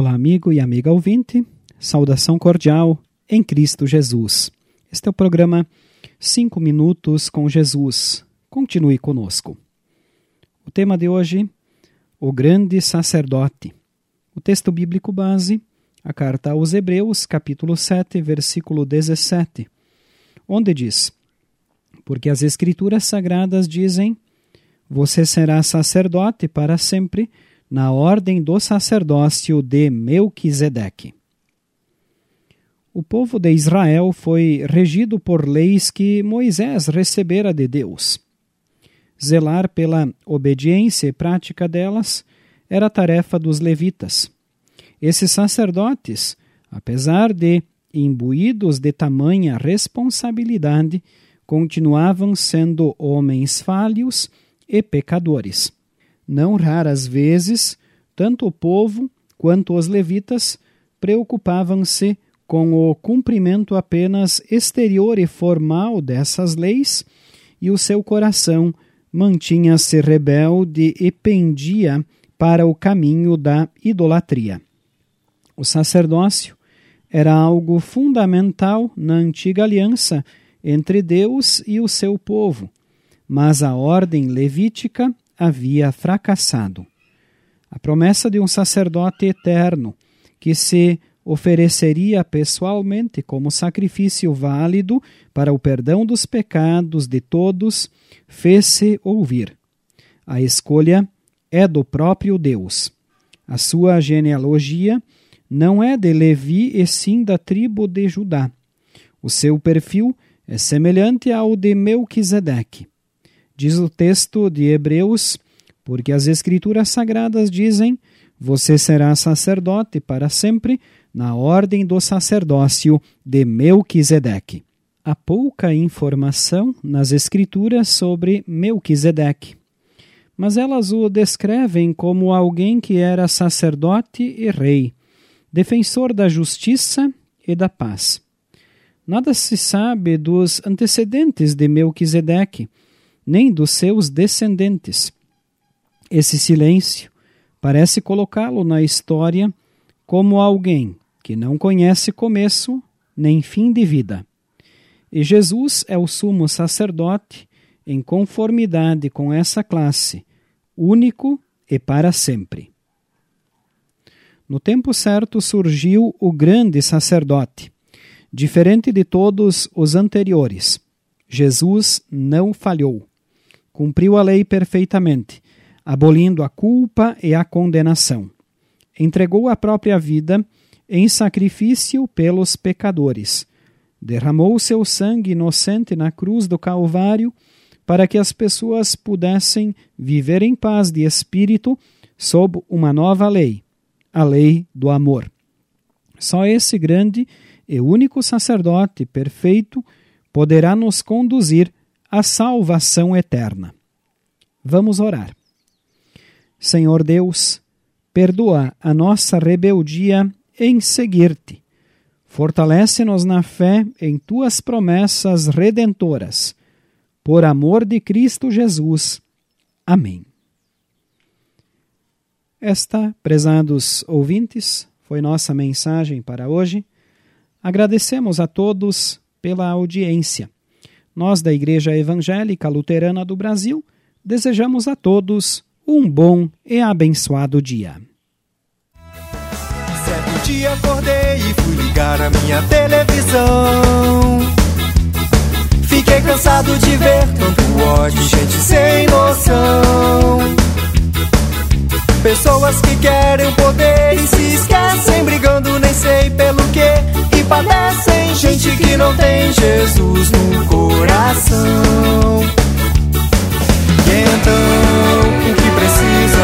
Olá, amigo e amiga ouvinte. Saudação cordial em Cristo Jesus. Este é o programa 5 Minutos com Jesus. Continue conosco. O tema de hoje, o grande sacerdote. O texto bíblico base, a carta aos Hebreus, capítulo 7, versículo 17, onde diz: Porque as Escrituras sagradas dizem: Você será sacerdote para sempre na ordem do sacerdócio de Melquisedeque. O povo de Israel foi regido por leis que Moisés recebera de Deus. Zelar pela obediência e prática delas era tarefa dos levitas. Esses sacerdotes, apesar de imbuídos de tamanha responsabilidade, continuavam sendo homens falhos e pecadores. Não raras vezes, tanto o povo quanto os levitas preocupavam-se com o cumprimento apenas exterior e formal dessas leis, e o seu coração mantinha-se rebelde e pendia para o caminho da idolatria. O sacerdócio era algo fundamental na antiga aliança entre Deus e o seu povo, mas a ordem levítica havia fracassado. A promessa de um sacerdote eterno que se ofereceria pessoalmente como sacrifício válido para o perdão dos pecados de todos fez-se ouvir. A escolha é do próprio Deus. A sua genealogia não é de Levi e sim da tribo de Judá. O seu perfil é semelhante ao de Melquisedeque. Diz o texto de Hebreus, porque as Escrituras Sagradas dizem: Você será sacerdote para sempre, na ordem do sacerdócio de Melquisedeque. Há pouca informação nas Escrituras sobre Melquisedeque, mas elas o descrevem como alguém que era sacerdote e rei, defensor da justiça e da paz. Nada se sabe dos antecedentes de Melquisedeque, nem dos seus descendentes. Esse silêncio parece colocá-lo na história como alguém que não conhece começo nem fim de vida. E Jesus é o sumo sacerdote em conformidade com essa classe, único e para sempre. No tempo certo surgiu o grande sacerdote, diferente de todos os anteriores. Jesus não falhou cumpriu a lei perfeitamente, abolindo a culpa e a condenação. Entregou a própria vida em sacrifício pelos pecadores. Derramou seu sangue inocente na cruz do Calvário para que as pessoas pudessem viver em paz de espírito sob uma nova lei, a lei do amor. Só esse grande e único sacerdote perfeito poderá nos conduzir a salvação eterna. Vamos orar. Senhor Deus, perdoa a nossa rebeldia em seguir-te. Fortalece-nos na fé em tuas promessas redentoras. Por amor de Cristo Jesus. Amém. Esta, prezados ouvintes, foi nossa mensagem para hoje. Agradecemos a todos pela audiência. Nós, da Igreja Evangélica Luterana do Brasil, desejamos a todos um bom e abençoado dia. Certo dia acordei e fui ligar a minha televisão. Fiquei cansado de ver tanto ódio, gente sem noção. Pessoas que querem padecem. Gente que não tem Jesus no coração. E então, o que viver?